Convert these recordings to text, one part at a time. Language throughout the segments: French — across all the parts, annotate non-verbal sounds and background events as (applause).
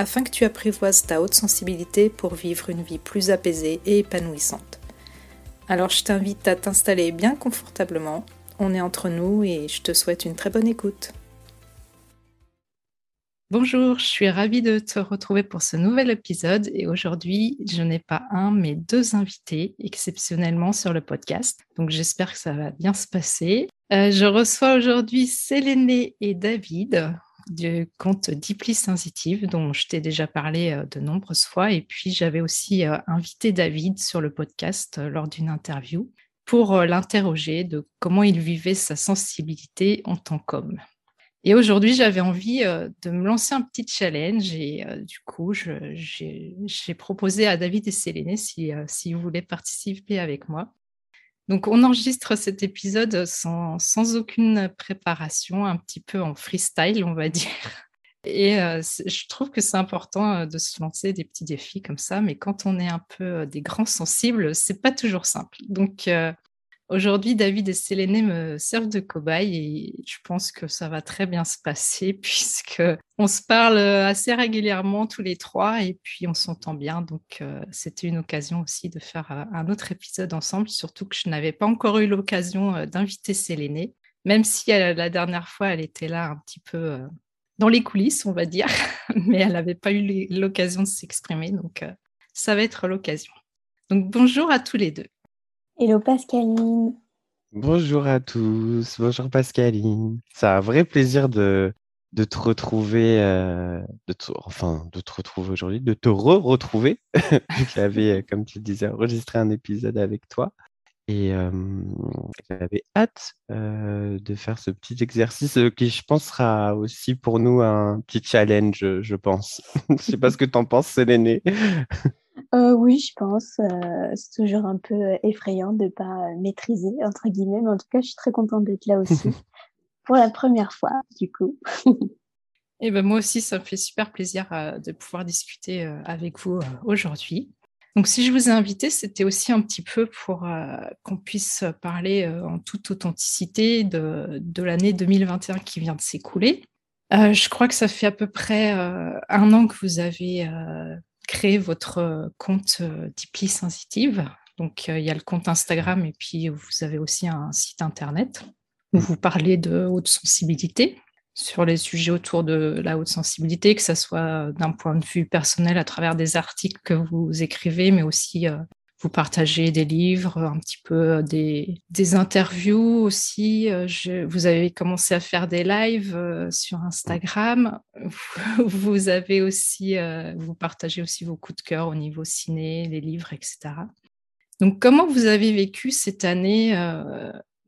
afin que tu apprivoises ta haute sensibilité pour vivre une vie plus apaisée et épanouissante. Alors je t'invite à t'installer bien confortablement, on est entre nous et je te souhaite une très bonne écoute. Bonjour, je suis ravie de te retrouver pour ce nouvel épisode et aujourd'hui je n'ai pas un mais deux invités exceptionnellement sur le podcast. Donc j'espère que ça va bien se passer. Euh, je reçois aujourd'hui Séléné et David du compte Deeply Sensitive, dont je t'ai déjà parlé euh, de nombreuses fois. Et puis, j'avais aussi euh, invité David sur le podcast euh, lors d'une interview pour l'interroger de comment il vivait sa sensibilité en tant qu'homme. Et aujourd'hui, j'avais envie de me lancer un petit challenge et du coup, j'ai proposé à David et Séléné s'ils si, voulaient participer avec moi. Donc, on enregistre cet épisode sans, sans, aucune préparation, un petit peu en freestyle, on va dire. Et euh, je trouve que c'est important euh, de se lancer des petits défis comme ça, mais quand on est un peu euh, des grands sensibles, c'est pas toujours simple. Donc, Aujourd'hui, David et Séléné me servent de cobaye et je pense que ça va très bien se passer (laughs) puisque on se parle assez régulièrement tous les trois et puis on s'entend bien. Donc, euh, c'était une occasion aussi de faire euh, un autre épisode ensemble, surtout que je n'avais pas encore eu l'occasion euh, d'inviter Séléné, même si la dernière fois, elle était là un petit peu dans les coulisses, on va dire, (laughs) mais elle n'avait pas eu l'occasion de s'exprimer. Donc, ça va être l'occasion. Donc, bonjour à tous les deux. Hello Pascaline. Bonjour à tous, bonjour Pascaline. C'est un vrai plaisir de, de te retrouver, euh, de enfin de te retrouver aujourd'hui, de te re-retrouver. (laughs) J'avais, comme tu le disais, enregistré un épisode avec toi. Et euh, j'avais hâte euh, de faire ce petit exercice qui, je pense, sera aussi pour nous un petit challenge, je pense. (laughs) je ne sais pas ce que tu en penses, Séléné. Euh, oui, je pense. Euh, c'est toujours un peu euh, effrayant de ne pas maîtriser, entre guillemets, mais en tout cas, je suis très contente d'être là aussi (laughs) pour la première fois, du coup. (laughs) Et ben moi aussi, ça me fait super plaisir de pouvoir discuter avec vous aujourd'hui. Donc, si je vous ai invité, c'était aussi un petit peu pour qu'on puisse parler en toute authenticité de, de l'année 2021 qui vient de s'écouler. je crois que ça fait à peu près un an que vous avez créer votre euh, compte euh, Deeply Sensitive. Donc, euh, il y a le compte Instagram et puis vous avez aussi un site internet où vous parlez de haute sensibilité sur les sujets autour de la haute sensibilité, que ce soit d'un point de vue personnel à travers des articles que vous écrivez, mais aussi vous partagez des livres, un petit peu euh, des, interviews aussi. Euh, vous avez commencé à faire des lives euh, sur Instagram. Vous (laughs) avez aussi, vous partagez aussi vos coups de cœur au niveau ciné, les livres, etc. Donc, comment vous avez vécu cette année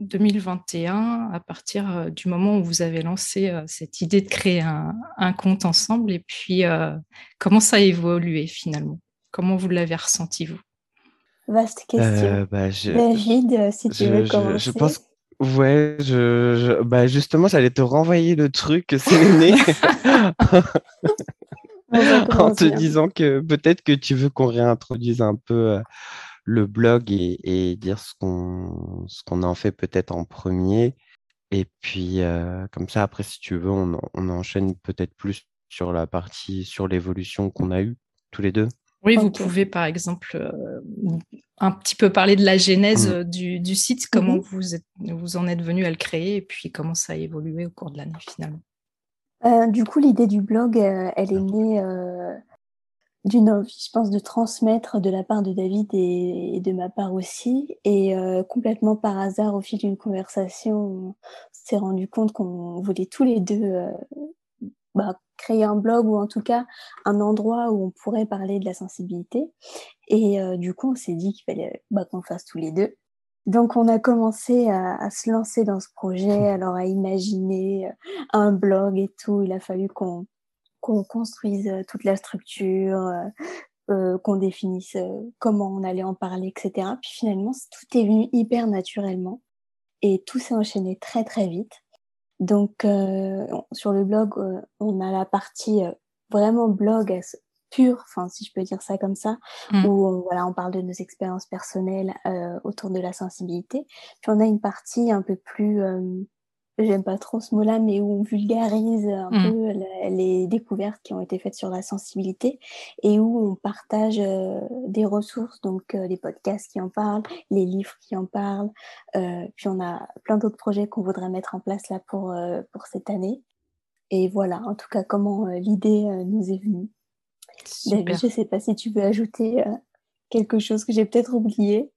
2021 à partir du moment où vous avez lancé cette idée de créer un compte ensemble? Et puis comment ça a évolué finalement? Comment vous l'avez ressenti vous? Vaste question. Euh, bah, David, si tu veux commencer. Je, pense, ouais, je, bah, justement, j'allais te renvoyer le truc, Séléné, (laughs) (laughs) en te disant que peut-être que tu veux qu'on réintroduise un peu euh, le blog et, dire ce qu'on ce qu'on en fait peut-être en premier. Et puis, euh, comme ça, après, si tu veux, on, on enchaîne peut-être plus sur la partie, sur l'évolution qu'on a eue tous les deux. Oui, vous pouvez par exemple euh, un petit peu parler de la genèse mm. du, site, comment mhm. vous, vous en êtes venu à le créer et puis comment ça a évolué au cours de l'année finalement. Euh, du coup, l'idée du blog, euh, elle est née d'une envie, je pense, de transmettre de la part de David et, de ma part aussi. Et complètement par hasard, au fil d'une conversation, on s'est rendu compte qu'on voulait tous les deux bah, créer un blog ou en tout cas un endroit où on pourrait parler de la sensibilité. Et euh, du coup, on s'est dit qu'il fallait bah, qu'on fasse tous les deux. Donc, on a commencé à, se lancer dans ce projet, alors à imaginer euh, un blog et tout. Il a fallu qu'on qu'on construise euh, toute la structure, qu'on définisse comment on allait en parler, etc. Puis finalement, tout est venu hyper naturellement et tout s'est enchaîné très très vite. Donc sur le blog, on a la partie vraiment blog pure, enfin si je peux dire ça comme ça, mmh. où on, voilà, on parle de nos expériences personnelles autour de la sensibilité. Puis on a une partie un peu plus j'aime pas trop ce mot-là, mais où on vulgarise un mmh. peu les découvertes qui ont été faites sur la sensibilité et où on partage euh, des ressources, donc euh, les podcasts qui en parlent, les livres qui en parlent. Euh, puis on a plein d'autres projets qu'on voudrait mettre en place là pour, pour cette année. Et voilà, en tout cas, comment l'idée nous est venue. David, je sais pas si tu veux ajouter quelque chose que j'ai peut-être oublié.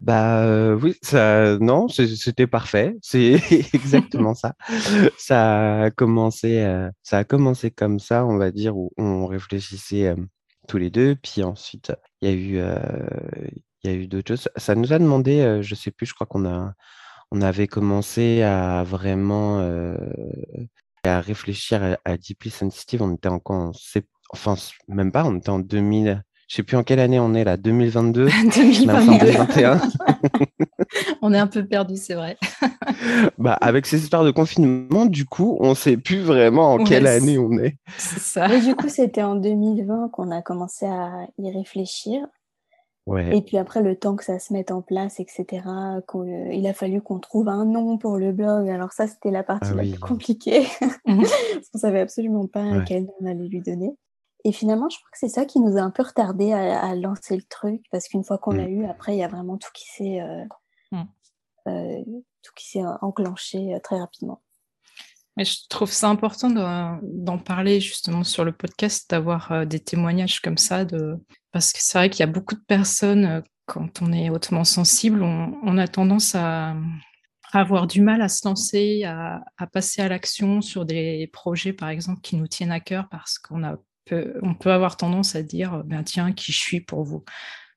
Bah oui, ça, non, c'était parfait. C'est (laughs) exactement ça. Ça a commencé, ça a commencé comme ça, on va dire, où on réfléchissait tous les deux, puis ensuite il y a eu, il y a eu d'autres choses. Ça nous a demandé, je sais plus, je crois qu'on a, on avait commencé à vraiment à réfléchir à, Deeply Sensitive. On était encore, enfin même pas, on était en 2000. Je sais plus en quelle année on est là, 2022 2021 (laughs) (laughs) On est un peu perdu, c'est vrai. (laughs) bah, avec ces histoires de confinement, du coup, on ne sait plus vraiment en quelle année on est. C'est ça. Mais du coup, c'était en 2020 qu'on a commencé à y réfléchir. Ouais. Et puis après, le temps que ça se mette en place, etc., euh, il a fallu qu'on trouve un nom pour le blog. Alors ça, c'était la partie ah la plus compliquée. Mhm. Parce qu'on savait absolument pas quel nom on allait lui donner. Et finalement, je crois que c'est ça qui nous a un peu retardé à, lancer le truc, parce qu'une fois qu'on l'a mmh. eu, après, il y a vraiment tout qui s'est euh, mmh. euh, tout qui s'est enclenché euh, très rapidement. Mais je trouve ça important d'en parler justement sur le podcast, d'avoir des témoignages comme ça, de... parce que c'est vrai qu'il y a beaucoup de personnes, quand on est hautement sensible, on, a tendance à, avoir du mal à se lancer, à, à passer à l'action sur des projets, par exemple, qui nous tiennent à cœur parce qu'on a on peut avoir tendance à dire, ben tiens, qui je suis pour vous,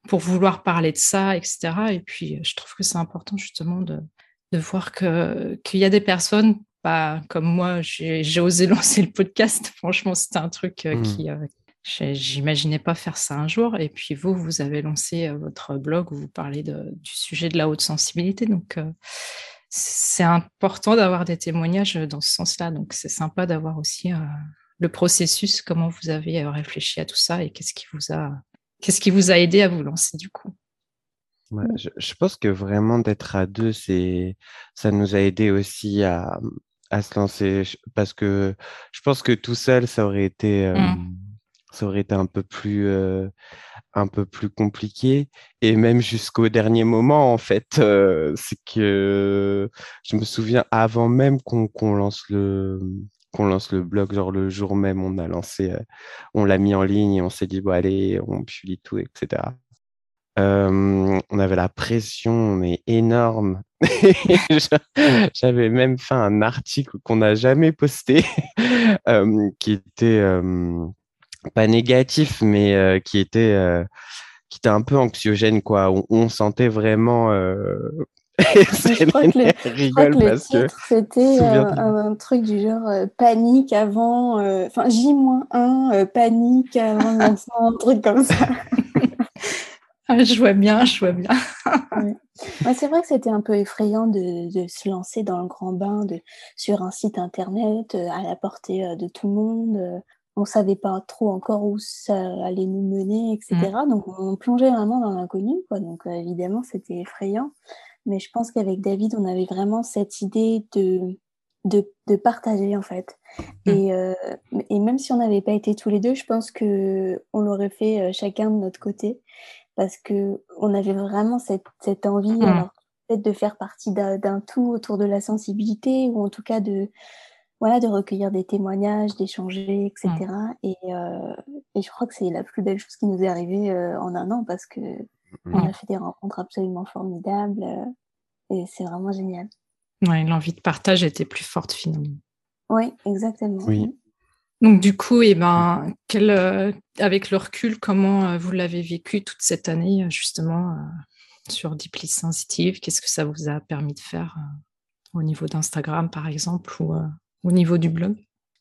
pour vouloir parler de ça, etc. Et puis, je trouve que c'est important justement de, voir que qu'il y a des personnes, pas comme moi, j'ai osé (laughs) lancer le podcast. Franchement, c'était un truc euh, mmh. qui, euh, J'imaginais pas faire ça un jour. Et puis vous, vous avez lancé euh, votre blog où vous parlez du sujet de la haute sensibilité. Donc, c'est important d'avoir des témoignages dans ce sens-là. Donc, c'est sympa d'avoir aussi le processus, comment vous avez euh, réfléchi à tout ça et qu'est-ce qui vous a, qu'est-ce qui vous a aidé à vous lancer du coup? Je, pense que vraiment d'être à deux, c'est, ça nous a aidé aussi à, à, se lancer. Parce que je pense que tout seul, ça aurait été, euh, mmh. ça aurait été un peu plus, euh, un peu plus compliqué. Et même jusqu'au dernier moment en fait c'est que je me souviens avant même qu'on lance le qu'on lance le blog, genre le jour même, on a lancé, euh, on l'a mis en ligne on s'est dit, bon, allez, on publie tout, etc. Euh, on avait la pression, mais énorme. (laughs) J'avais même fait un article qu'on n'a jamais posté, (laughs) euh, qui était pas négatif, mais qui était qui était un peu anxiogène, quoi. On, sentait vraiment je crois que le, titre, c'était euh, un, truc du genre euh, panique avant, euh, enfin J-1, panique avant un truc comme ça. (laughs) Je vois bien, je vois bien. (laughs) c'est vrai que c'était un peu effrayant de, de, se lancer dans le grand bain de, sur un site internet à la portée de tout le monde. On savait pas trop encore où ça allait nous mener, etc. Mm. Donc on plongeait vraiment dans l'inconnu, quoi. Donc évidemment, c'était effrayant. Mais je pense qu'avec David, on avait vraiment cette idée de, de, de partager, en fait. Mmh. Et, euh, et, même si on n'avait pas été tous les deux, je pense que on l'aurait fait euh, chacun de notre côté. Parce que on avait vraiment cette, cette envie, mmh. alors peut-être de faire partie d'un tout autour de la sensibilité, ou en tout cas de, voilà, de recueillir des témoignages, d'échanger, etc. Mmh. Et, euh, et, je crois que c'est la plus belle chose qui nous est arrivée euh, en un an parce que on a fait des rencontres absolument formidables euh, et c'est vraiment génial. Ouais, l'envie de partage était plus forte finalement. Oui, exactement. Oui. Donc du coup, eh ben, quel, euh, avec le recul, comment euh, vous l'avez vécu toute cette année justement sur Deeply Sensitive? Qu'est-ce que ça vous a permis de faire au niveau d'Instagram par exemple ou au niveau du blog?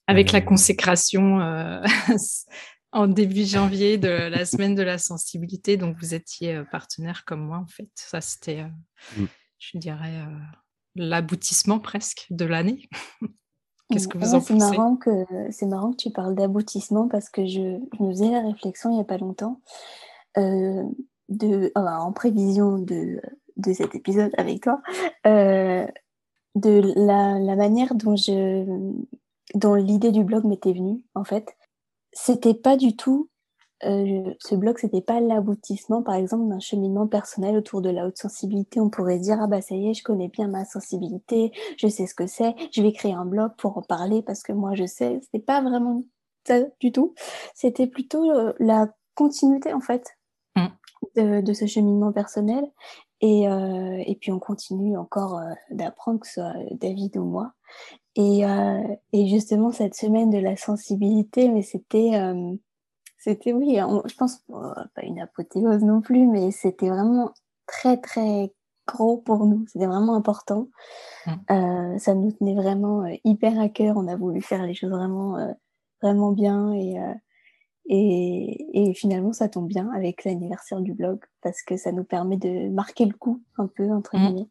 Avec la consécration (laughs) en début janvier de la semaine de la sensibilité. Donc, vous étiez euh, partenaire comme moi, en fait. Ça, c'était, euh, mm. je dirais, euh, l'aboutissement presque de l'année. (laughs) Qu'est-ce que vous en pensez? marrant que C'est marrant que tu parles d'aboutissement parce que je, me faisais la réflexion il n'y a pas longtemps, de, en prévision de, de cet épisode avec toi, de la, la, manière dont je dont l'idée du blog m'était venue en fait c'était pas du tout euh, ce blog, c'était pas l'aboutissement, par exemple, d'un cheminement personnel autour de la haute sensibilité. On pourrait dire ah bah ça y est, je connais bien ma sensibilité, je sais ce que c'est, je vais créer un blog pour en parler parce que moi je sais. C'était pas vraiment ça du tout. C'était plutôt euh, la continuité en fait mmh. de, de, ce cheminement personnel. Et, euh, et puis on continue encore d'apprendre que ce soit David ou moi. Et, euh, et, justement, cette semaine de la sensibilité, mais c'était, euh, c'était oui, je pense, euh, pas une apothéose non plus, mais c'était vraiment très, très gros pour nous. C'était vraiment important. Mmh. ça nous tenait vraiment hyper à cœur. On a voulu faire les choses vraiment, vraiment bien. Et, et, et, finalement, ça tombe bien avec l'anniversaire du blog parce que ça nous permet de marquer le coup un peu, entre mmh.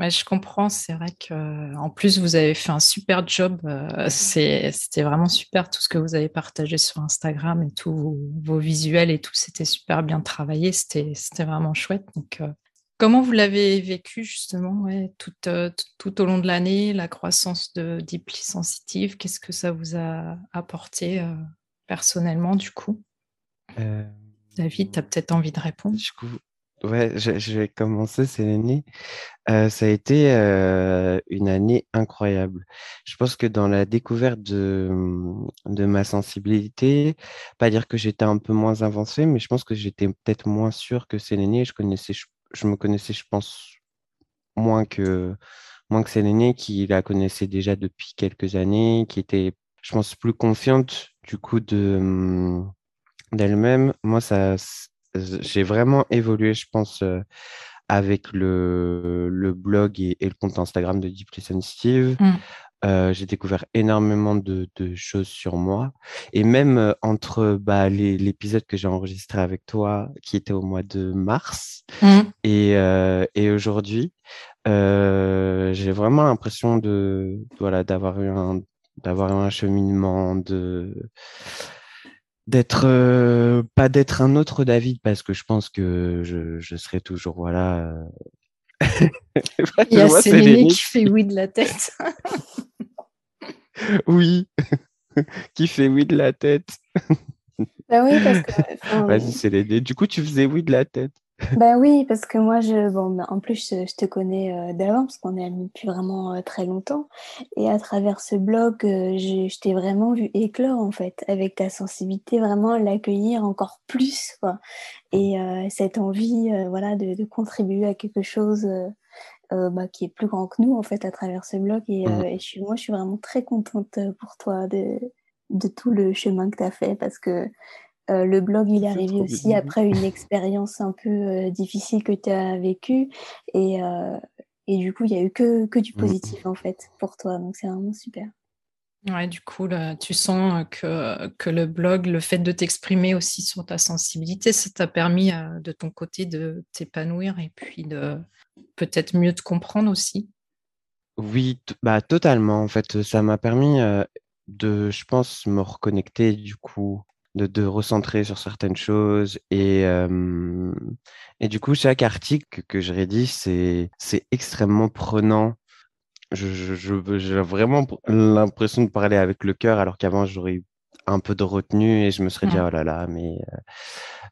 Je comprends. C'est vrai que en plus vous avez fait un super job. Euh, c'était vraiment super tout ce que vous avez partagé sur Instagram et tous vos, visuels et tout. C'était super bien travaillé. C'était vraiment chouette. Donc, euh, comment vous l'avez vécu justement ouais, tout, euh, tout, au long de l'année, la croissance de Deeply Sensitive Qu'est-ce que ça vous a apporté personnellement du coup? David, tu as peut-être envie de répondre. Du coup, Ouais, je, vais commencer, c'est l'année. Euh, ça a été euh, une année incroyable. Je pense que dans la découverte de, de ma sensibilité, pas dire que j'étais un peu moins avancé, mais je pense que j'étais peut-être moins sûr que Sélénie. Je connaissais, je, me connaissais, je pense, moins que moins que Sélénie, qui la connaissait déjà depuis quelques années, qui était, je pense, plus confiante du coup de d'elle-même. Moi, ça j'ai vraiment évolué, je pense, euh, avec le, le blog et, le compte Instagram de Deeply Sensitive. Mmh. Euh, j'ai découvert énormément de, de, choses sur moi. Et même euh, entre bah, l'épisode que j'ai enregistré avec toi, qui était au mois de mars, mmh. et, et aujourd'hui, j'ai vraiment l'impression de voilà d'avoir eu un d'avoir un cheminement de d'être euh, pas d'être un autre David parce que je pense que je, je serai toujours voilà euh, (laughs) (laughs) il y a Céline qui fait oui de la tête. (laughs) Oui. Qui fait oui de la tête. Bah oui parce que vas-y c'est du coup tu faisais oui de la tête bah oui, parce que moi, je, bon, bah, en plus, je, te connais euh, d'avant, parce qu'on est amis depuis vraiment euh, très longtemps. Et à travers ce blog, euh, je, t'ai vraiment vu éclore, en fait, avec ta sensibilité, vraiment l'accueillir encore plus, quoi. Et cette envie, voilà, de, de, contribuer à quelque chose bah, qui est plus grand que nous, en fait, à travers ce blog. Et, mmh. et je suis, moi, je suis vraiment très contente pour toi de, de tout le chemin que tu as fait, parce que euh, le blog, il est arrivé aussi après une expérience un peu euh, difficile que tu as vécue. Et, euh, et du coup, il n'y a eu que, que du mmh. positif, en fait, pour toi. Donc, c'est vraiment super. Ouais, du coup, là, tu sens que, que le blog, le fait de t'exprimer aussi sur ta sensibilité, ça t'a permis de ton côté de t'épanouir et puis de peut-être mieux te comprendre aussi. Oui, bah, totalement. En fait, ça m'a permis de, je pense, me reconnecter du coup de, de, recentrer sur certaines choses. Et, euh, et du coup, chaque article que je rédige, c'est extrêmement prenant. J'ai je, je, vraiment l'impression de parler avec le cœur, alors qu'avant, j'aurais eu un peu de retenue et je me serais dit, oh là là, mais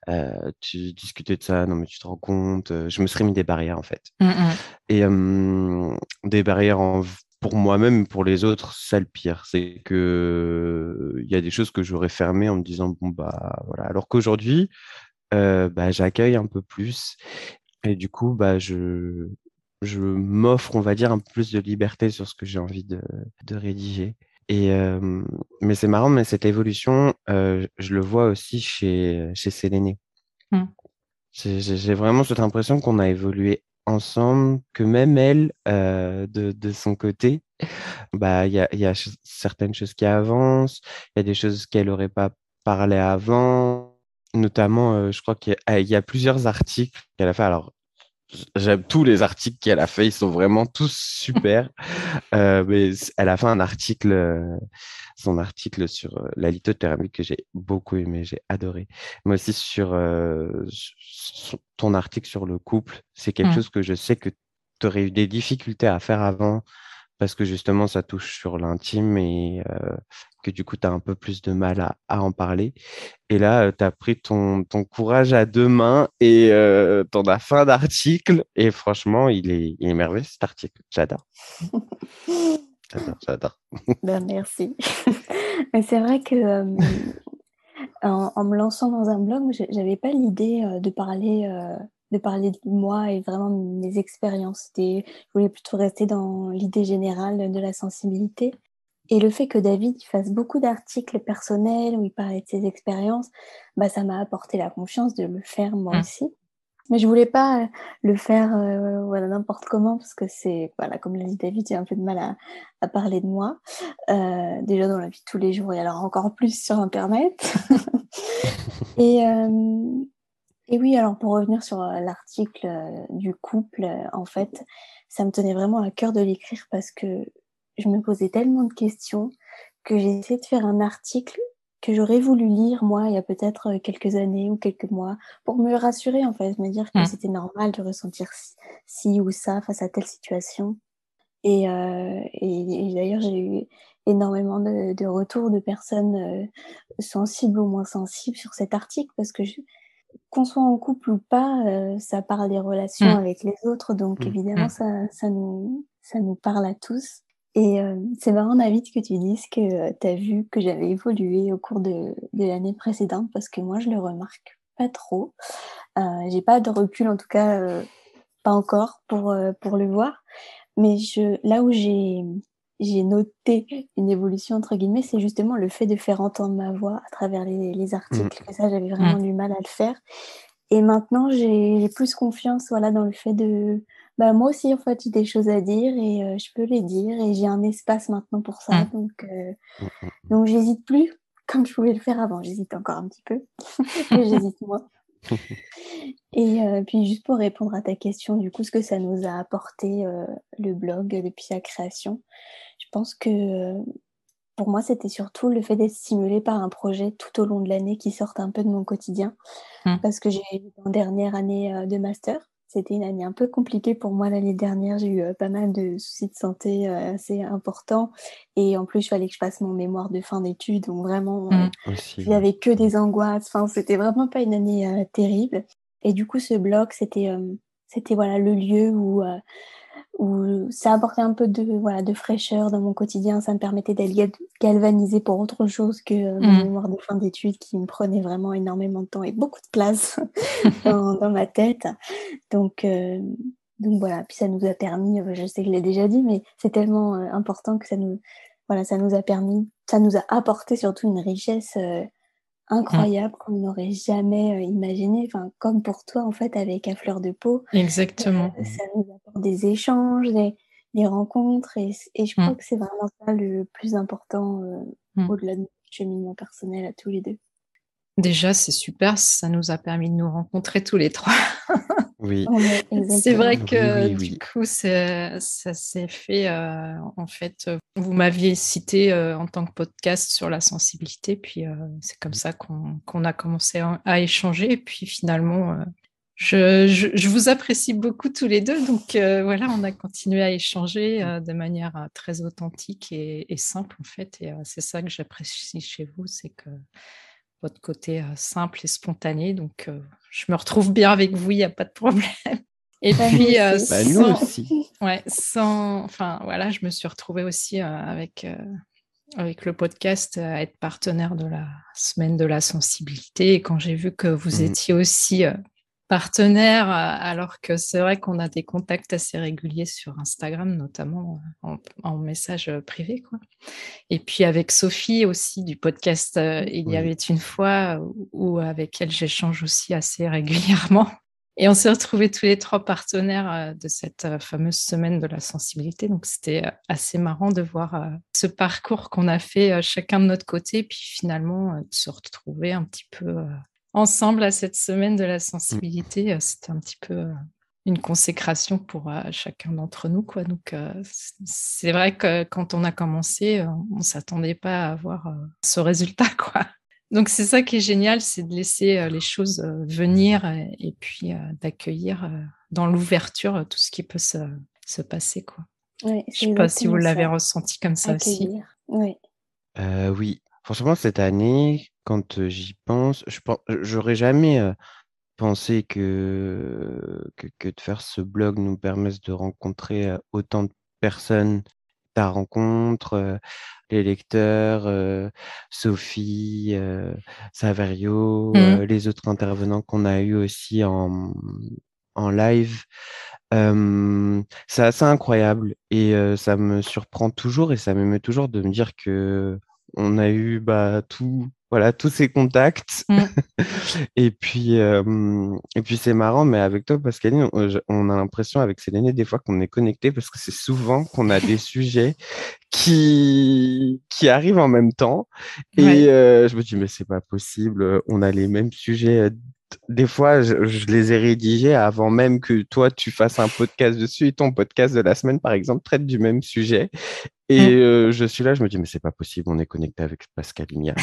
euh, euh, tu discutais de ça, non, mais tu te rends compte. Je me serais mis des barrières, en fait. Mmh, mmh. Et des barrières en pour moi-même, pour les autres, ça le pire. C'est que il y a des choses que j'aurais fermées en me disant bon bah voilà. Alors qu'aujourd'hui, euh, bah, j'accueille un peu plus et du coup bah je je m'offre, on va dire, un peu plus de liberté sur ce que j'ai envie de, de rédiger. Et euh, mais c'est marrant, mais cette évolution, euh, je le vois aussi chez chez Séléné. Mmh. J'ai vraiment cette impression qu'on a évolué ensemble que même elle, euh, de, de, son côté, bah il y a, y a, certaines choses qui avancent, il y a des choses qu'elle n'aurait pas parlait avant, notamment, je crois qu'il y, a plusieurs articles qu'elle a fait. Alors, j'aime tous les articles qu'elle a fait, ils sont vraiment tous super. (laughs) mais elle a fait un article, son article sur la lithothérapie que j'ai beaucoup aimé, j'ai adoré. Mais aussi sur ton article sur le couple, c'est quelque mmh. chose que je sais que tu aurais eu des difficultés à faire avant parce que justement ça touche sur l'intime et que du coup tu as un peu plus de mal à, en parler. Et là, tu as pris ton, courage à deux mains et tu en as fait un article et franchement, il est, il merveilleux cet article. J'adore. j'adore, j'adore. (laughs) Ben, merci. (laughs) Mais c'est vrai que en, me lançant dans un blog, j'avais pas l'idée de parler de parler de moi et vraiment mes expériences. Je voulais plutôt rester dans l'idée générale de la sensibilité. Et le fait que David fasse beaucoup d'articles personnels où il parlait de ses expériences, bah, ça m'a apporté la confiance de le faire moi mmh. aussi. Mais je voulais pas le faire euh, voilà n'importe comment parce que c'est voilà comme l'a dit David j'ai un peu de mal à, à parler de moi euh, déjà dans la vie de tous les jours et alors encore plus sur internet (laughs) et euh, et oui, alors pour revenir sur euh, l'article euh, du couple, euh, en fait, ça me tenait vraiment à cœur de l'écrire parce que je me posais tellement de questions que j'ai essayé de faire un article que j'aurais voulu lire moi il y a peut-être quelques années ou quelques mois pour me rassurer en fait, me dire que mmh. c'était normal de ressentir ci, ou ça face à telle situation. Et, et, d'ailleurs j'ai eu énormément de, de, retours de personnes sensibles ou moins sensibles sur cet article parce que je, qu'on soit en couple ou pas, euh, ça parle des relations mmh. avec les autres, donc mmh. évidemment, mmh. ça, ça, nous, ça nous parle à tous. Et euh, c'est marrant, David, que tu dises que euh, tu as vu que j'avais évolué au cours de, de l'année précédente, parce que moi, je le remarque pas trop. J'ai pas de recul, en tout cas, pas encore, pour, pour le voir. Mais je, là où j'ai j'ai noté une évolution entre guillemets, c'est justement le fait de faire entendre ma voix à travers les, articles. Mmh. ça, j'avais vraiment mmh. du mal à le faire. Et maintenant, j'ai plus confiance voilà, dans le fait de... Bah, moi aussi, en fait, j'ai des choses à dire et euh, je peux les dire et j'ai un espace maintenant pour ça. Mmh. Donc, euh, donc j'hésite plus comme je pouvais le faire avant. J'hésite encore un petit peu, (laughs) j'hésite moins. (laughs) Et euh, puis juste pour répondre à ta question, du coup, ce que ça nous a apporté le blog depuis sa création, je pense que pour moi, c'était surtout le fait d'être stimulé par un projet tout au long de l'année qui sorte un peu de mon quotidien. Mmh. Parce que j'ai eu une dernière année de master. C'était une année un peu compliquée pour moi l'année dernière. J'ai eu pas mal de soucis de santé assez importants. Et en plus, il fallait que je fasse mon mémoire de fin d'études. Donc vraiment, mmh. il n'y avait que des angoisses. Enfin, c'était vraiment pas une année terrible. Et du coup, ce blog, c'était c'était voilà le lieu où où ça apportait un peu de, voilà, de fraîcheur dans mon quotidien. Ça me permettait d'être galvanisée pour autre chose que euh, mon mmh. mémoire de fin d'études qui me prenait vraiment énormément de temps et beaucoup de place (laughs) dans, dans, ma tête. Donc, euh, donc voilà, puis ça nous a permis, euh, je sais que je l'ai déjà dit, mais c'est tellement important que ça nous, voilà, ça nous a permis, ça nous a apporté surtout une richesse Mmh. incroyable qu'on n'aurait jamais imaginé. Enfin, comme pour toi, en fait, avec À Fleur de Peau. Exactement. ça nous apporte des échanges, des, des rencontres. Et, et je crois mmh. que c'est vraiment ça le plus important mmh. au-delà de notre cheminement personnel à tous les deux. Déjà, c'est super, ça nous a permis de nous rencontrer tous les trois. (laughs) oui. C'est vrai que du coup, ça s'est fait, euh, en fait, vous m'aviez cité euh, en tant que podcast sur la sensibilité, puis euh, c'est comme ça qu'on a commencé à, échanger, et puis finalement, je, vous apprécie beaucoup tous les deux, donc voilà, on a continué à échanger de manière très authentique et, et, simple, en fait, et c'est ça que j'apprécie chez vous, c'est que votre côté euh, simple et spontané. Donc, euh, je me retrouve bien avec vous, il n'y a pas de problème. Et bah, puis, euh, bah, sans, aussi. Ouais, sans, enfin, voilà, je me suis retrouvée aussi avec, avec le podcast à être partenaire de la semaine de la sensibilité. Et quand j'ai vu que vous mmh. étiez aussi partenaire, alors que c'est vrai qu'on a des contacts assez réguliers sur Instagram, notamment en, message privé. Quoi. Et puis avec Sophie aussi du podcast Il y avait une fois, où, avec elle j'échange aussi assez régulièrement. Et on s'est retrouvés tous les trois partenaires euh, de cette euh, fameuse semaine de la sensibilité. Donc, c'était euh, assez marrant de voir ce parcours qu'on a fait chacun de notre côté, puis finalement de se retrouver un petit peu ensemble à cette semaine de la sensibilité. C'était un petit peu une consécration pour chacun d'entre nous. Quoi. Donc, c'est vrai que quand on a commencé, on ne s'attendait pas à avoir ce résultat. (laughs) Quoi. Donc c'est ça qui est génial, c'est de laisser euh, les choses euh, venir euh, et, puis d'accueillir dans l'ouverture tout ce qui peut se, passer. Quoi. Je ne sais pas si vous l'avez ressenti comme ça aussi. Oui. oui, franchement, cette année, quand j'y pense, je j'aurais jamais pensé que, que, que, de faire ce blog nous permette de rencontrer autant de personnes ta rencontre, les lecteurs, Sophie, Saverio, mmh. les autres intervenants qu'on a eu aussi en, en live. c'est assez incroyable et ça me surprend toujours et ça m'émeut toujours de me dire que on a eu bah, tout, voilà, tous ces contacts. Mmh. (laughs) et puis, et puis c'est marrant, mais avec toi, Pascaline, on, a l'impression avec Céline des fois qu'on est connecté parce que c'est souvent qu'on a des (laughs) sujets qui, qui arrivent en même temps. Et je me dis, mais c'est pas possible, on a les mêmes sujets des fois, je, les ai rédigés avant même que toi, tu fasses un podcast dessus. Et ton podcast de la semaine, par exemple, traite du même sujet. Et mm. euh, je suis là, je me dis, mais c'est pas possible, on est connecté avec Pascal. Il y a,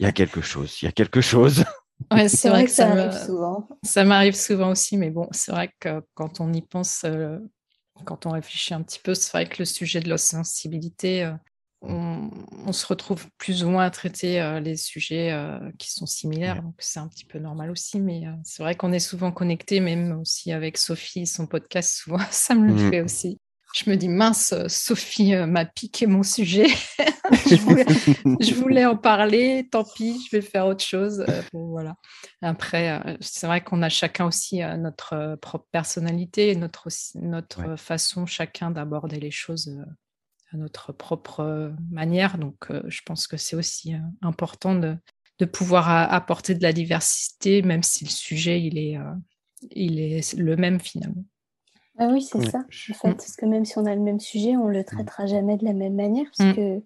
il y a quelque chose, il y a quelque chose. Ouais, c'est vrai, que ça, m'arrive souvent. Ça m'arrive souvent aussi, mais bon, c'est vrai que quand on y pense, euh, quand on réfléchit un petit peu, c'est vrai que le sujet de la sensibilité, euh, on, se retrouve plus ou moins à traiter euh, les sujets euh, qui sont similaires, donc c'est un petit peu normal aussi, mais euh, c'est vrai qu'on est souvent connecté, même aussi avec Sophie, son podcast, (laughs) souvent ça me le mmh. fait aussi. Je me dis, mince, Sophie m'a piqué mon sujet, (laughs) (laughs) je, voulais, en parler, tant pis, je vais faire autre chose. voilà. Après, c'est vrai qu'on a chacun aussi notre propre personnalité, notre, notre façon chacun d'aborder les choses à notre propre euh, manière. Donc, euh, je pense que c'est aussi euh, important de, de pouvoir apporter de la diversité, même si le sujet il est, il est le même finalement. Ah oui, c'est ça, en fait, mm. parce que même si on a le même sujet, on ne le mm. traitera jamais de la même manière. Parce mm. que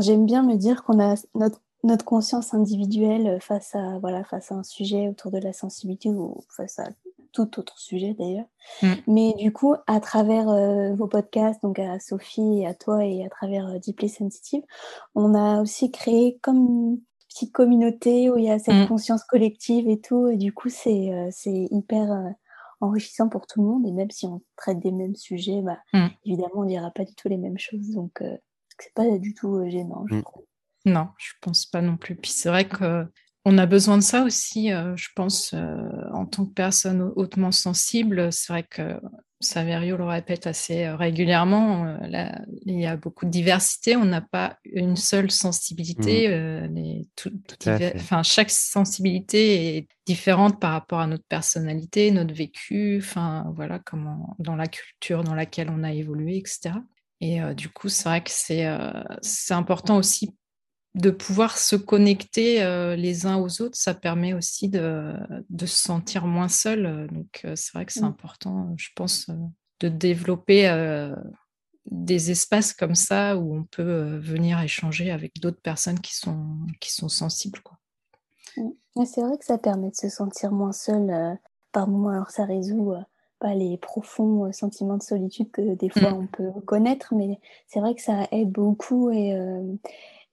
j'aime bien me dire qu'on a notre, notre, conscience individuelle face à, voilà, face à un sujet autour de la sensibilité ou face à tout autre sujet d'ailleurs. Mm. Mais du coup, à travers euh, vos podcasts, donc à Sophie et à toi et à travers euh, Deeply Sensitive, on a aussi créé comme une petite communauté où il y a cette mm. conscience collective et tout. Et du coup, c'est euh, c'est hyper enrichissant pour tout le monde. Et même si on traite des mêmes sujets, bah, mm. évidemment, on ne dira pas du tout les mêmes choses. Donc, c'est pas du tout gênant, je trouve. Non, je pense pas non plus. Puis c'est vrai que on a besoin de ça aussi, euh, je pense, euh, en tant que personne hautement sensible. C'est vrai que Saverio le répète assez euh, régulièrement. il y a beaucoup de diversité. On n'a pas une seule sensibilité. Mmh. enfin, chaque sensibilité est différente par rapport à notre personnalité, notre vécu. Enfin, voilà, comment dans la culture dans laquelle on a évolué, etc. Et du coup, c'est vrai que c'est important aussi de pouvoir se connecter euh, les uns aux autres, ça permet aussi de, se sentir moins seul. Donc, euh, c'est vrai que c'est mmh. important, je pense, euh, de développer des espaces comme ça où on peut venir échanger avec d'autres personnes qui sont, qui sont sensibles. Quoi. Mmh. C'est vrai que ça permet de se sentir moins seul par moments. Alors, ça résout pas les profonds sentiments de solitude que des fois mmh. on peut connaître, mais c'est vrai que ça aide beaucoup et,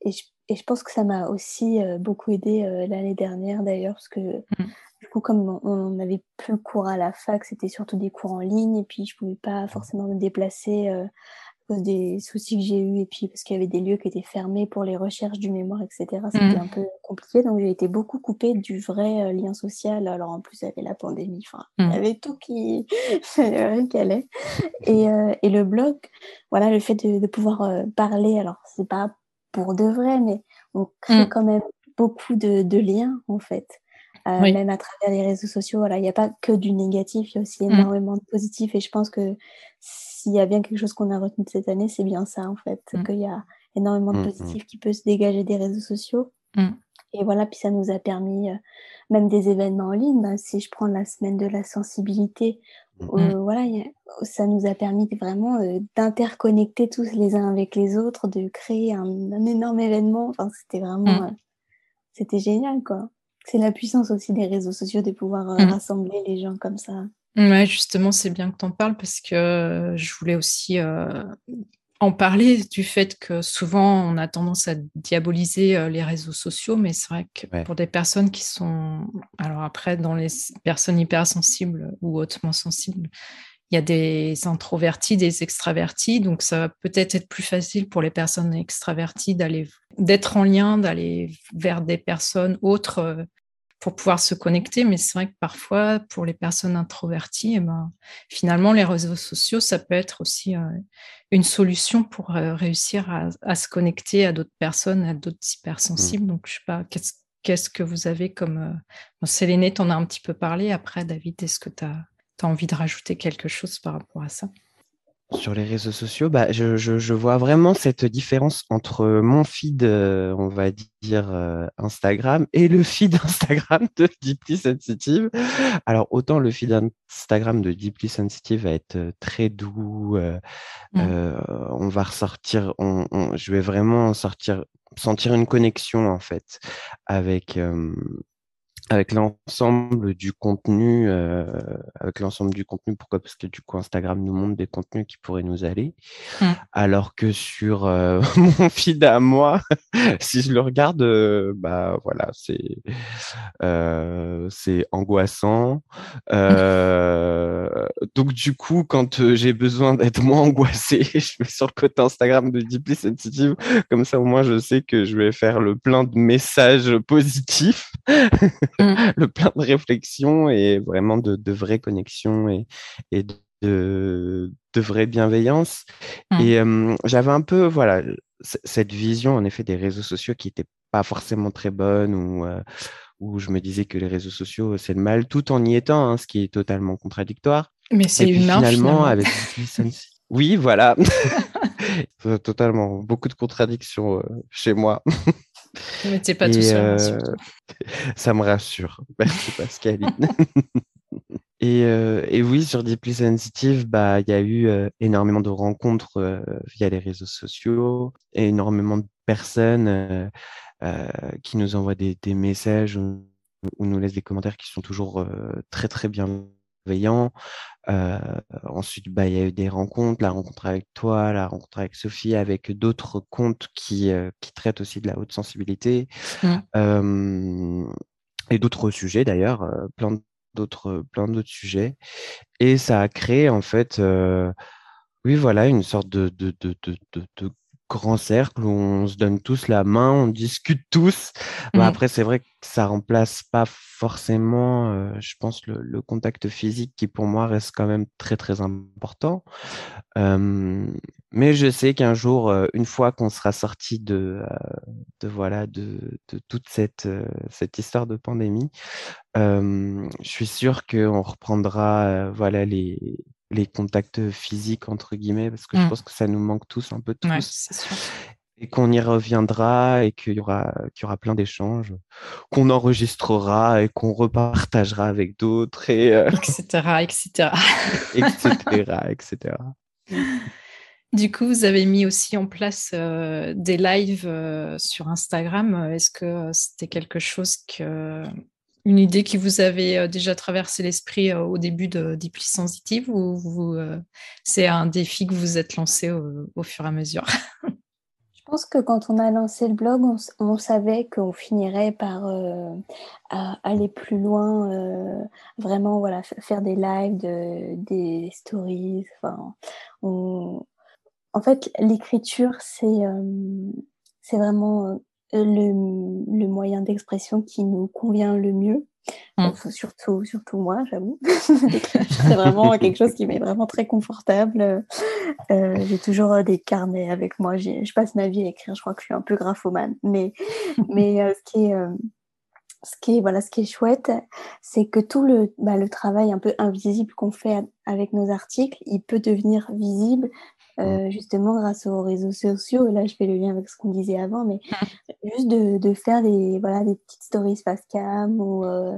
et je et je pense que ça m'a aussi euh, beaucoup aidé euh, l'année dernière d'ailleurs, parce que mmh. du coup, comme on n'avait plus cours à la fac, c'était surtout des cours en ligne, et puis je pouvais pas forcément me déplacer euh, à cause des soucis que j'ai eus, et puis parce qu'il y avait des lieux qui étaient fermés pour les recherches du mémoire, etc. C'était mmh. un peu compliqué, donc j'ai été beaucoup coupée du vrai lien social. Alors en plus, il y avait la pandémie, enfin, il y avait tout qui, (laughs) qui allait. Et, et le blog, voilà, le fait de, de pouvoir parler, alors c'est pas pour de vrai, mais on crée mm. quand même beaucoup de, liens, en fait. Euh, même à travers les réseaux sociaux, voilà, il n'y a pas que du négatif, il y a aussi mm. énormément de positif. Et je pense que s'il y a bien quelque chose qu'on a retenu de cette année, c'est bien ça, en fait. Mm. Qu'il y a énormément de positif qui peut se dégager des réseaux sociaux. et voilà, puis ça nous a permis, même des événements en ligne, ben, si je prends la semaine de la sensibilité, mmh. voilà, ça nous a permis vraiment d'interconnecter tous les uns avec les autres, de créer un, énorme événement. Enfin, c'était vraiment, mmh. c'était génial, quoi. C'est la puissance aussi des réseaux sociaux de pouvoir mmh. rassembler les gens comme ça. Ouais, justement, c'est bien que tu en parles parce que je voulais aussi en parler du fait que souvent on a tendance à diaboliser euh, les réseaux sociaux, mais c'est vrai que pour des personnes qui sont, alors après, dans les personnes hypersensibles ou hautement sensibles, il y a des introvertis, des extravertis, donc ça va peut-être être plus facile pour les personnes extraverties d'aller, d'être en lien, d'aller vers des personnes autres euh, pour pouvoir se connecter. Mais c'est vrai que parfois, pour les personnes introverties, eh ben, finalement, les réseaux sociaux, ça peut être aussi euh, une solution pour euh, réussir à, se connecter à d'autres personnes, à d'autres hypersensibles. Mmh. Donc, je sais pas, qu'est-ce que vous avez comme... Euh... Séléné, t'en as un petit peu parlé. Après, David, est-ce que tu as envie de rajouter quelque chose par rapport à ça? Sur les réseaux sociaux, bah, je, je, vois vraiment cette différence entre mon feed, euh, on va dire euh, Instagram, et le feed (laughs) Instagram de Deeply Sensitive. Alors, autant le feed Instagram de Deeply Sensitive va être euh, très doux, mmh. on va ressortir, on, je vais vraiment sortir, sentir une connexion en fait avec avec l'ensemble du contenu, euh, avec l'ensemble du contenu, pourquoi? Parce que du coup, Instagram nous montre des contenus qui pourraient nous aller, mmh. alors que sur euh, (laughs) mon feed à moi, (laughs) si je le regarde, euh, bah voilà, c'est c'est angoissant. (laughs) donc du coup, quand j'ai besoin d'être moins angoissé, je vais sur le côté Instagram de Deeply Sensitive, comme ça au moins je sais que je vais faire le plein de messages positifs. Mmh. (laughs) le plein de réflexions et vraiment de, de vraies connexions et, et de, de vraie bienveillance. Mmh. Et j'avais un peu, voilà, cette vision, en effet, des réseaux sociaux qui n'était pas forcément très bonne ou où je me disais que les réseaux sociaux, c'est le mal, tout en y étant, hein, ce qui est totalement contradictoire. Mais c'est humain, finalement, avec (laughs) Oui, voilà. (laughs) (laughs) Totalement. Beaucoup de contradictions chez moi. Mais t'es pas tout seul. Hein, euh, (laughs) ça me rassure. (laughs) Merci Pascaline. et, euh, et, oui, sur Deeply Sensitive, bah, il y a eu euh, énormément de rencontres via les réseaux sociaux, et énormément de personnes qui nous envoient des, des messages ou, ou, nous laissent des commentaires qui sont toujours très très bien bienveillant. Euh, ensuite, bah, il y a eu des rencontres, la rencontre avec toi, la rencontre avec Sophie, avec d'autres comptes qui, euh, qui traitent aussi de la haute sensibilité. Mmh. et d'autres sujets d'ailleurs, plein d'autres plein d'autres sujets. Et ça a créé en fait, oui voilà, une sorte de, de, de, de grand cercle où on se donne tous la main, on discute tous. Bah, mmh. après, c'est vrai que ça remplace pas forcément, euh, je pense, le, contact physique qui pour moi reste quand même très très important. mais je sais qu'un jour, euh, une fois qu'on sera sorti de, euh, de voilà de, de, toute cette, cette histoire de pandémie, je suis sûr qu'on reprendra voilà les les contacts physiques, entre guillemets, parce que je mmh. pense que ça nous manque tous un peu tous. Et qu'on y reviendra et qu'il y aura, qu'il y aura plein d'échanges, qu'on enregistrera et qu'on repartagera avec d'autres. Et, etc., etc. etc., etc. Du coup, vous avez mis aussi en place euh, des lives euh, sur Instagram. Est-ce que c'était quelque chose que une idée qui vous avait euh, déjà traversé l'esprit euh, au début de Sensitive ou euh, c'est un défi que vous êtes lancé au, fur et à mesure? (laughs) Je pense que quand on a lancé le blog, on, savait qu'on finirait par aller plus loin, vraiment voilà, faire des lives, des stories. En fait, l'écriture, c'est c'est vraiment le, moyen d'expression qui nous convient le mieux. Mmh. surtout, surtout moi, j'avoue. (laughs) c'est vraiment quelque chose qui m'est vraiment très confortable. Euh, j'ai toujours euh, des carnets avec moi. Je passe ma vie à écrire. Je crois que je suis un peu graphomane. Mais, (laughs) mais euh, ce qui est ce qui est voilà ce qui est chouette c'est que tout le, bah, le travail un peu invisible qu'on fait avec nos articles il peut devenir visible euh, justement grâce aux réseaux sociaux. Et là, je fais le lien avec ce qu'on disait avant, mais (laughs) juste de, de, faire des, voilà, des petites stories face cam ou, euh,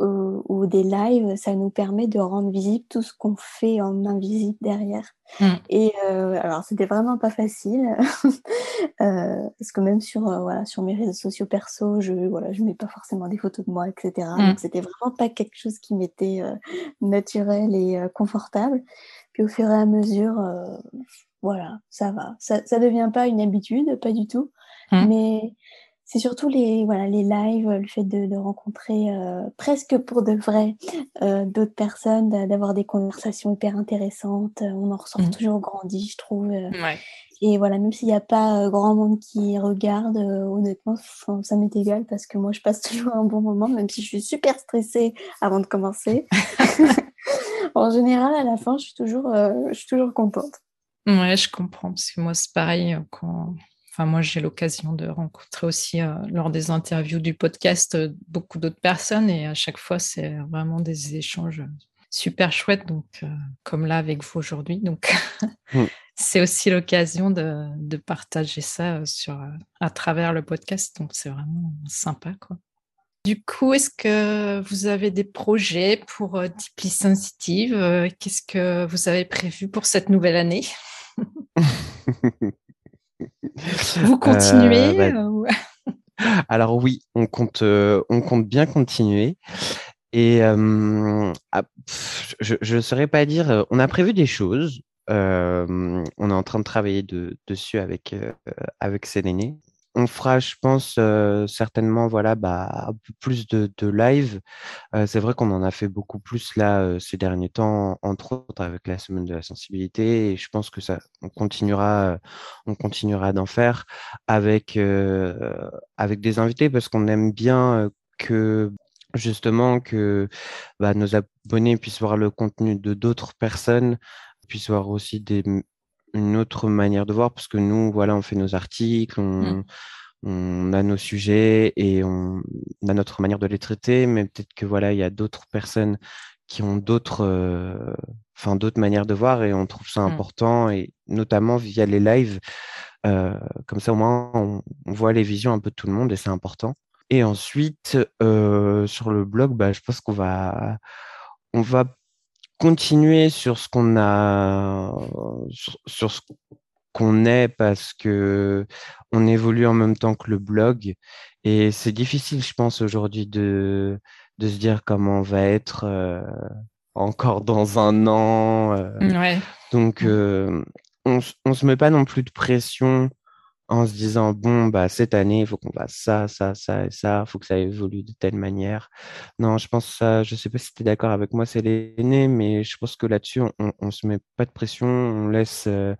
ou, des lives, ça nous permet de rendre visible tout ce qu'on fait en invisible derrière. Mm. Et euh, alors, c'était vraiment pas facile, (laughs) parce que même sur, voilà, sur mes réseaux sociaux perso, je voilà, je mets pas forcément des photos de moi, etc. Mm. Donc, c'était vraiment pas quelque chose qui m'était naturel et confortable. Puis au fur et à mesure, voilà, ça va. Ça, ça devient pas une habitude, pas du tout. Mm. Mais c'est surtout les, voilà, les lives, le fait de, de rencontrer euh, presque pour de vrai euh, d'autres personnes, d'avoir des conversations hyper intéressantes. On en ressort mmh. toujours grandi, je trouve. Euh. Ouais. Et voilà, même s'il n'y a pas grand monde qui regarde, honnêtement, ça m'est égal parce que moi, je passe (laughs) toujours un bon moment, même si je suis super stressée avant de commencer. (laughs) en général, à la fin, je suis toujours, je suis toujours contente. Ouais, je comprends, parce que moi, c'est pareil quand Enfin, moi, j'ai l'occasion de rencontrer aussi euh, lors des interviews du podcast euh, beaucoup d'autres personnes et à chaque fois, c'est vraiment des échanges super chouettes, donc euh, comme là avec vous aujourd'hui. Donc, (laughs) mm. c'est aussi l'occasion de, de, partager ça sur, à travers le podcast, donc c'est vraiment sympa, quoi. Du coup, est-ce que vous avez des projets pour Deeply Sensitive Qu'est-ce que vous avez prévu pour cette nouvelle année? (laughs) Vous continuez euh, bah, (laughs) Alors oui, on compte, euh, on compte bien continuer. Et euh, ah, je ne saurais pas dire, on a prévu des choses. on est en train de travailler dessus avec, avec Séléné on fera, je pense, euh, certainement voilà, bah, un peu plus de, live. Euh, c'est vrai qu'on en a fait beaucoup plus là euh, ces derniers temps, entre autres avec la semaine de la sensibilité. Et je pense que ça, on continuera, on continuera d'en faire avec, avec des invités parce qu'on aime bien que justement que bah, nos abonnés puissent voir le contenu de d'autres personnes, puissent voir aussi des, une autre manière de voir parce que nous, voilà, on fait nos articles, on, mmh. a nos sujets et on, a notre manière de les traiter, mais peut-être que voilà, il y a d'autres personnes qui ont d'autres, euh, enfin d'autres manières de voir et on trouve ça mmh. important et notamment via les lives, euh, comme ça au moins on, voit les visions un peu de tout le monde et c'est important. Et ensuite euh, sur le blog, bah, je pense qu'on va on va continuer sur ce qu'on a, sur, ce qu'on est parce que on évolue en même temps que le blog et c'est difficile, je pense, aujourd'hui de, de se dire comment on va être euh, encore dans un an. Euh. Donc, euh, on, on se met pas non plus de pression en se disant bon bah cette année il faut qu'on fasse ça ça ça et ça faut que ça évolue de telle manière. Non je pense ça je sais pas si tu es d'accord avec moi c'est l'aîné mais je pense que là-dessus on, on se met pas de pression on laisse euh,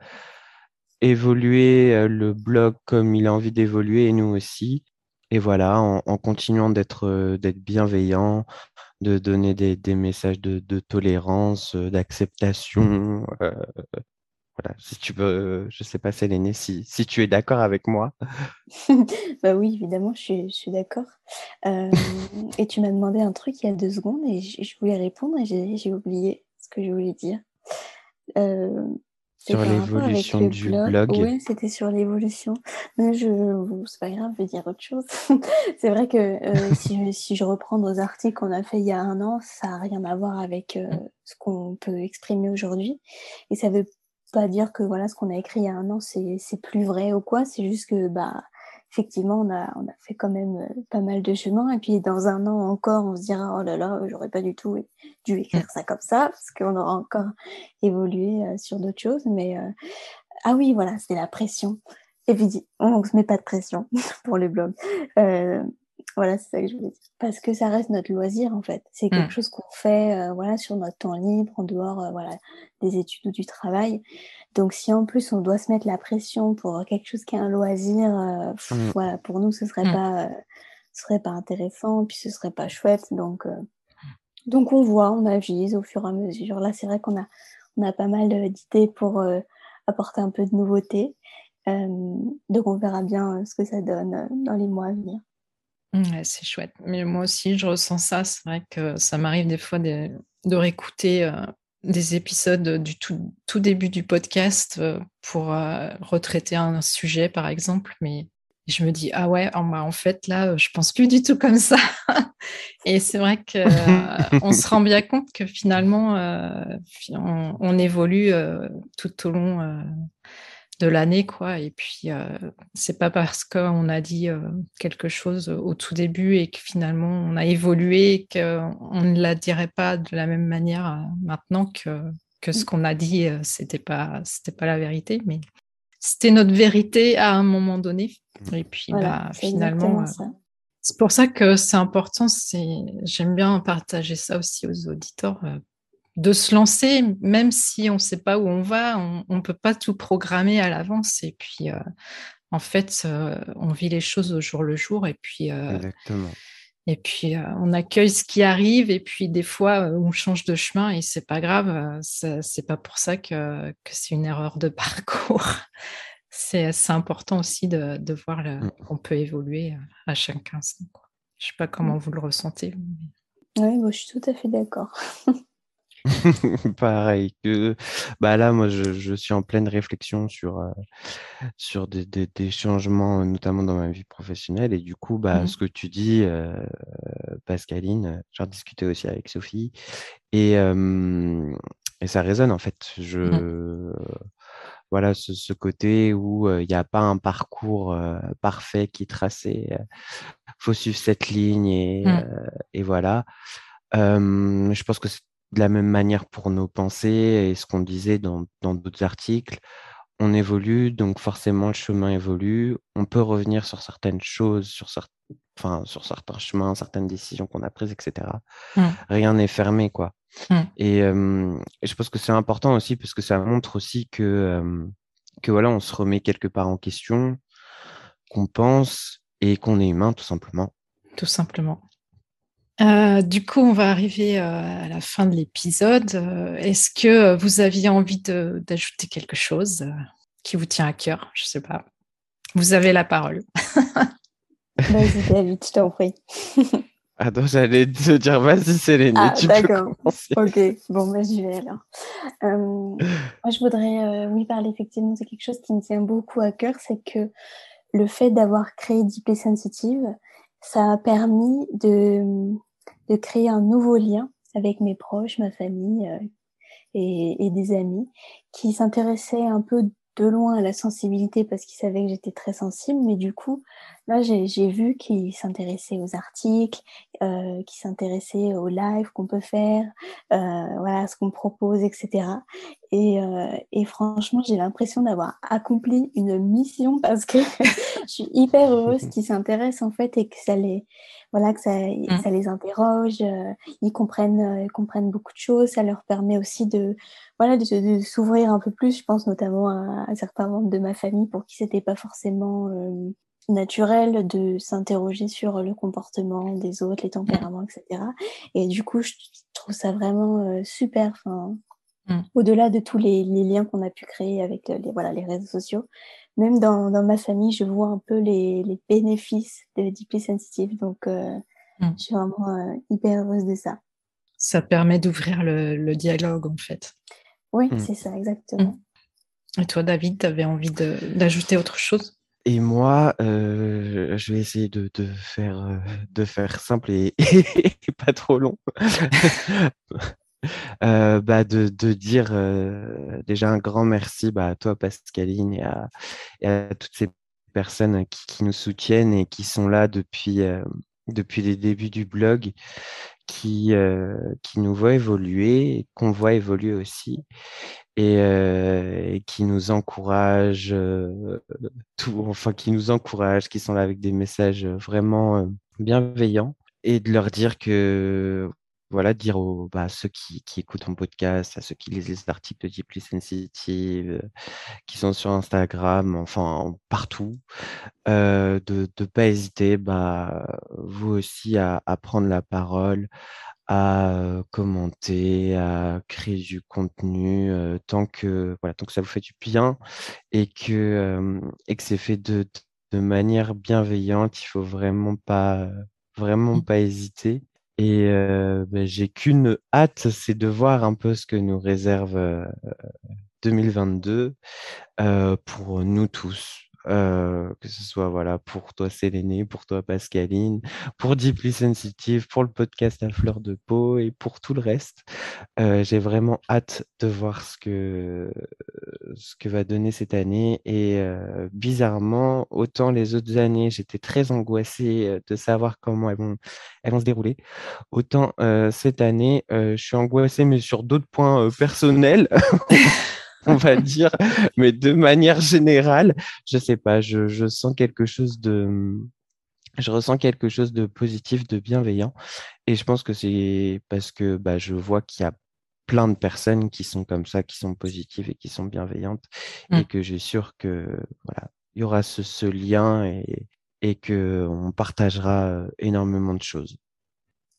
évoluer euh, le blog comme il a envie d'évoluer et nous aussi. Et voilà en, continuant d'être euh, d'être bienveillant de donner des, messages de tolérance d'acceptation voilà, si tu veux, je sais pas, Céline, si, si tu es d'accord avec moi. (laughs) bah oui, évidemment, je suis, je suis d'accord. Euh, et tu m'as demandé un truc il y a deux secondes et je, voulais répondre et j'ai oublié ce que je voulais dire. Euh, sur l'évolution du blog. Oui, c'était sur l'évolution. Mais je, c'est pas grave, je vais dire autre chose. (laughs) c'est vrai que euh, si, je, si, je, reprends nos articles qu'on a fait il y a un an, ça n'a rien à voir avec euh, ce qu'on peut exprimer aujourd'hui. Et ça veut pas dire que voilà ce qu'on a écrit il y a un an c'est plus vrai ou quoi. C'est juste que bah effectivement on a on a fait quand même euh, pas mal de chemin. Et puis dans un an encore on se dira oh là là j'aurais pas du tout dû écrire ça comme ça parce qu'on aura encore évolué euh, sur d'autres choses. Mais euh, ah oui voilà c'est la pression. Et puis on se met pas de pression (laughs) pour les blogs voilà, c'est ça que je voulais dire. Parce que ça reste notre loisir, en fait. C'est quelque mmh. chose qu'on fait euh, voilà, sur notre temps libre, en dehors euh, voilà, des études ou du travail. Donc, si en plus on doit se mettre la pression pour quelque chose qui est un loisir, euh, mmh. voilà, pour nous, ce serait, mmh. pas, ce serait pas intéressant, puis ce serait pas chouette. Donc, donc on voit, on avise au fur et à mesure. Là, c'est vrai qu'on a, on a pas mal d'idées pour apporter un peu de nouveauté. donc, on verra bien ce que ça donne dans les mois à venir. C'est chouette. Mais moi aussi, je ressens ça. C'est vrai que ça m'arrive des fois de, réécouter des épisodes du tout, début du podcast pour retraiter un sujet, par exemple, mais je me dis, ah ouais, en fait, là, je pense plus du tout comme ça. (laughs) et c'est vrai qu'on euh, se rend bien compte que finalement, euh, on, évolue euh, tout au long de l'année, quoi. Et puis, c'est pas parce qu'on a dit quelque chose au tout début et que finalement, on a évolué et qu'on ne la dirait pas de la même manière maintenant que, que ce qu'on a dit, c'était pas, c'était pas la vérité. Mais c'était notre vérité à un moment donné. Et puis, bah, finalement, euh, c'est pour ça que c'est important. J'aime bien partager ça aussi aux auditeurs, euh, de se lancer, même si on ne sait pas où on va, on ne peut pas tout programmer à l'avance. Et puis, euh, en fait, on vit les choses au jour le jour. Et puis, Exactement. Et puis, on accueille ce qui arrive. Et puis, des fois, on change de chemin et c'est pas grave. C'est pas pour ça que, que c'est une erreur de (laughs) parcours. c'est important aussi de, de voir mmh. qu'on peut évoluer à chaque instant. Je sais pas comment mmh. vous le ressentez. Oui, moi, je suis tout à fait d'accord. (laughs) (laughs) Pareil que bah là moi je, je, suis en pleine réflexion sur sur des, des, des, changements notamment dans ma vie professionnelle et du coup bah mmh. ce que tu dis euh, Pascaline j'en discutais aussi avec Sophie et et ça résonne en fait je voilà ce, côté où il n'y a pas un parcours parfait qui est tracé. Il faut suivre cette ligne et, mmh. et voilà. je pense que c'est de la même manière pour nos pensées et ce qu'on disait dans d'autres articles. On évolue, donc forcément le chemin évolue. On peut revenir sur certaines choses, sur, enfin, sur certains chemins, certaines décisions qu'on a prises, etc. Mmh. Rien n'est fermé, quoi. Mmh. Et, je pense que c'est important aussi parce que ça montre aussi que, que voilà, on se remet quelque part en question, qu'on pense et qu'on est humain, tout simplement. Tout simplement. Euh, du coup, on va arriver euh, à la fin de l'épisode. Euh, est-ce que vous aviez envie d'ajouter quelque chose qui vous tient à cœur? Je ne sais pas. Vous avez la parole. (laughs) Vas-y, David, je t'en prie. (laughs) Attends, j'allais te dire, vas-y, Céline, ah, tu d'accord. Ok, bon, bah, j'y vais alors. Euh, moi, je voudrais, euh, oui, parler effectivement de quelque chose qui me tient beaucoup à cœur, c'est que le fait d'avoir créé Deeply Sensitive, ça a permis de, de créer un nouveau lien avec mes proches, ma famille euh, et, des amis qui s'intéressaient un peu de loin à la sensibilité parce qu'ils savaient que j'étais très sensible, mais du coup, là, j'ai vu qu'ils s'intéressaient aux articles, euh, qu'ils s'intéressaient aux lives qu'on peut faire, euh, voilà, ce qu'on propose, etc. Et, euh, et franchement, j'ai l'impression d'avoir accompli une mission parce que (laughs) je suis hyper heureuse qu'ils s'intéressent en fait et que ça les, voilà, que ça, mmh. ça les interroge, euh, ils comprennent, euh, comprennent beaucoup de choses, ça leur permet aussi de, voilà, de, de s'ouvrir un peu plus. Je pense notamment à, à, certains membres de ma famille pour qui c'était pas forcément naturel de s'interroger sur le comportement des autres, les tempéraments, etc. Et du coup, je trouve ça vraiment super. Enfin, mmh. Au-delà de tous les, les liens qu'on a pu créer avec les, voilà, les réseaux sociaux, même dans, dans, ma famille, je vois un peu les, les bénéfices de Deeply Sensitive. Donc, euh, mmh. je suis vraiment euh, hyper heureuse de ça. Ça permet d'ouvrir le, le, dialogue, en fait. Oui, mmh. c'est ça, exactement. Mmh. Et toi, David, tu avais envie d'ajouter autre chose? Et moi, euh, je vais essayer de, de, faire, euh, de faire simple et, (laughs) et pas trop long. (laughs) Euh, bah, de, dire euh, déjà un grand merci bah, à toi, Pascaline, et à, toutes ces personnes qui, nous soutiennent et qui sont là depuis, euh, depuis les débuts du blog, qui, qui nous voient évoluer, qu'on voit évoluer aussi, et, et qui nous encouragent, tout, enfin, qui nous encouragent, qui sont là avec des messages vraiment bienveillants et de leur dire que voilà, dire aux, bah, ceux qui, qui, écoutent mon podcast, à ceux qui lisent les articles de Deeply Sensitive, euh, qui sont sur Instagram, enfin partout, euh, de ne pas hésiter, bah, vous aussi, à, à prendre la parole, à commenter, à créer du contenu, euh, tant que voilà, tant que ça vous fait du bien et que euh, et que c'est fait de, de manière bienveillante. Il faut vraiment pas vraiment mmh. pas hésiter. Et ben, j'ai qu'une hâte, c'est de voir un peu ce que nous réserve 2022 pour nous tous. Euh, que ce soit voilà pour toi Séléné, pour toi Pascaline, pour Deeply Sensitive, pour le podcast à fleur de peau et pour tout le reste. Euh, j'ai vraiment hâte de voir ce que ce que va donner cette année et euh, bizarrement autant les autres années j'étais très angoissée de savoir comment elles vont elles vont se dérouler autant cette année je suis angoissée mais sur d'autres points personnels (laughs) (laughs) on va dire, mais de manière générale, je sais pas, je, sens quelque chose de, je ressens quelque chose de positif, de bienveillant, et je pense que c'est parce que bah, je vois qu'il y a plein de personnes qui sont comme ça, qui sont positives et qui sont bienveillantes, et mmh. que j'ai sûr que voilà, il y aura ce, lien et, et que on partagera énormément de choses.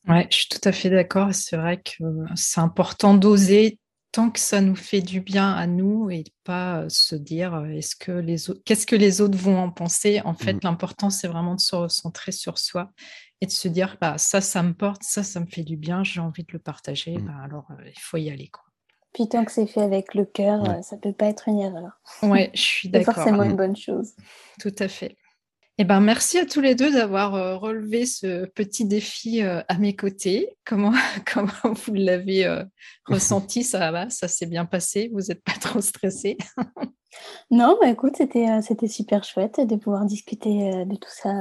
Ouais, je suis tout à fait d'accord. C'est vrai que c'est important d'oser tant que ça nous fait du bien à nous et pas euh, se dire euh, est-ce que les autres, qu'est-ce que les autres vont en penser? En fait, mmh. l'important c'est vraiment de se recentrer sur soi et de se dire bah ça, ça me porte, ça, ça me fait du bien, j'ai envie de le partager. Mmh. Bah, alors euh, il faut y aller quoi. Puis tant que c'est fait avec le cœur, ça peut pas être une erreur. Ouais, je suis (laughs) d'accord. C'est forcément une bonne chose. Tout à fait. Eh ben, merci à tous les deux d'avoir euh, relevé ce petit défi euh, à mes côtés. Comment, (laughs) comment vous l'avez euh, ressenti? Ça va, ça s'est bien passé? Vous n'êtes pas trop stressé? (laughs) Non, bah, écoute, c'était, c'était super chouette de pouvoir discuter de tout ça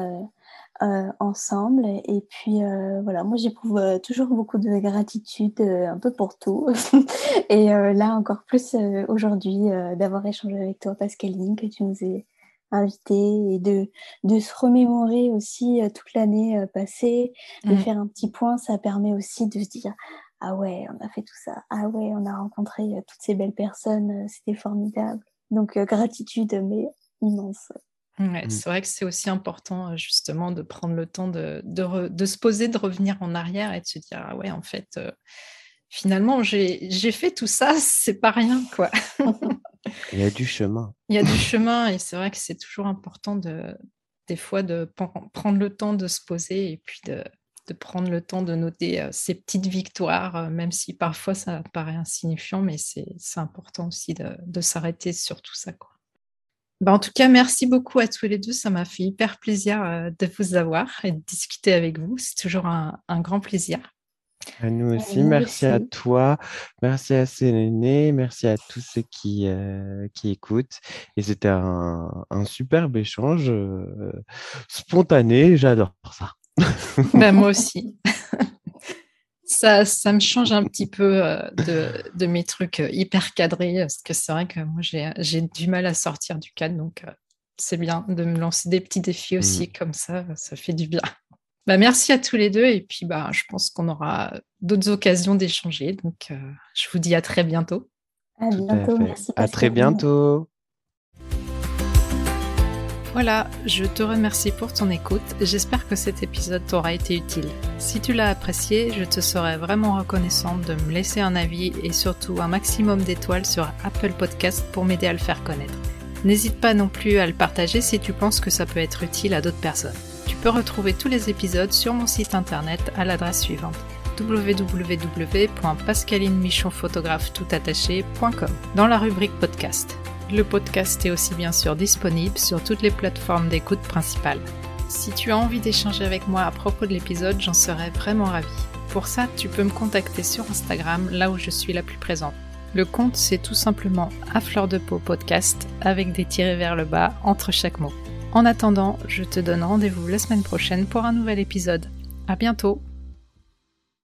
ensemble. Et puis, voilà, moi, j'éprouve toujours beaucoup de gratitude un peu pour tout. (laughs) Et là, encore plus aujourd'hui, d'avoir échangé avec toi, Pascaline, que tu nous aies invité et de, de se remémorer aussi euh, toute l'année euh, passée, de mmh. faire un petit point, ça permet aussi de se dire ah ouais, on a fait tout ça, ah ouais, on a rencontré euh, toutes ces belles personnes, c'était formidable. Donc gratitude, mais immense. Ouais, mmh. C'est vrai que c'est aussi important justement de prendre le temps de, de, de, se poser, de revenir en arrière et de se dire ah ouais, en fait, finalement, j'ai fait tout ça, (laughs) c'est pas rien quoi. (laughs) Il y a du chemin. Il y a du chemin et c'est vrai que c'est toujours important de, des fois de prendre le temps de se poser et puis de, prendre le temps de noter euh, ces petites victoires, euh, même si parfois ça paraît insignifiant, mais c'est important aussi de, s'arrêter sur tout ça. Quoi. Bah, en tout cas, merci beaucoup à tous les deux. Ça m'a fait hyper plaisir euh, de vous avoir et de discuter avec vous. C'est toujours un grand plaisir. À nous aussi, merci à toi, merci à Séléné, merci à tous ceux qui, euh, qui écoutent. Et c'était un, superbe échange euh, spontané, j'adore ça. Ben, moi (laughs) aussi. ça, ça me change un petit peu euh, de, de, mes trucs hyper cadrés, parce que c'est vrai que moi j'ai du mal à sortir du cadre, donc c'est bien de me lancer des petits défis aussi, mmh. comme ça, ça fait du bien. Bah, merci à tous les deux et puis bah, je pense qu'on aura d'autres occasions d'échanger. Donc euh, je vous dis à très bientôt. À bientôt, merci. À très bientôt. Voilà, je te remercie pour ton écoute. J'espère que cet épisode t'aura été utile. Si tu l'as apprécié, je te serais vraiment reconnaissante de me laisser un avis et surtout un maximum d'étoiles sur Apple Podcast pour m'aider à le faire connaître. N'hésite pas non plus à le partager si tu penses que ça peut être utile à d'autres personnes. Tu peux retrouver tous les épisodes sur mon site internet à l'adresse suivante www.pascalinemichonphotographe.com dans la rubrique podcast. Le podcast est aussi bien sûr disponible sur toutes les plateformes d'écoute principales. Si tu as envie d'échanger avec moi à propos de l'épisode, j'en serais vraiment ravie. Pour ça, tu peux me contacter sur Instagram, là où je suis la plus présente. Le compte, c'est tout simplement à fleur de peau podcast avec des tirés vers le bas entre chaque mot. En attendant, je te donne rendez-vous la semaine prochaine pour un nouvel épisode. À bientôt!